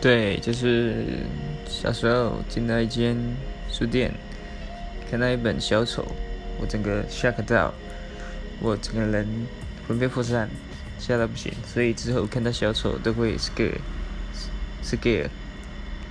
对，就是小时候进到一间书店，看到一本小丑，我整个 shock 到，我整个人魂飞魄散，吓到不行。所以之后看到小丑都会 scare，scare。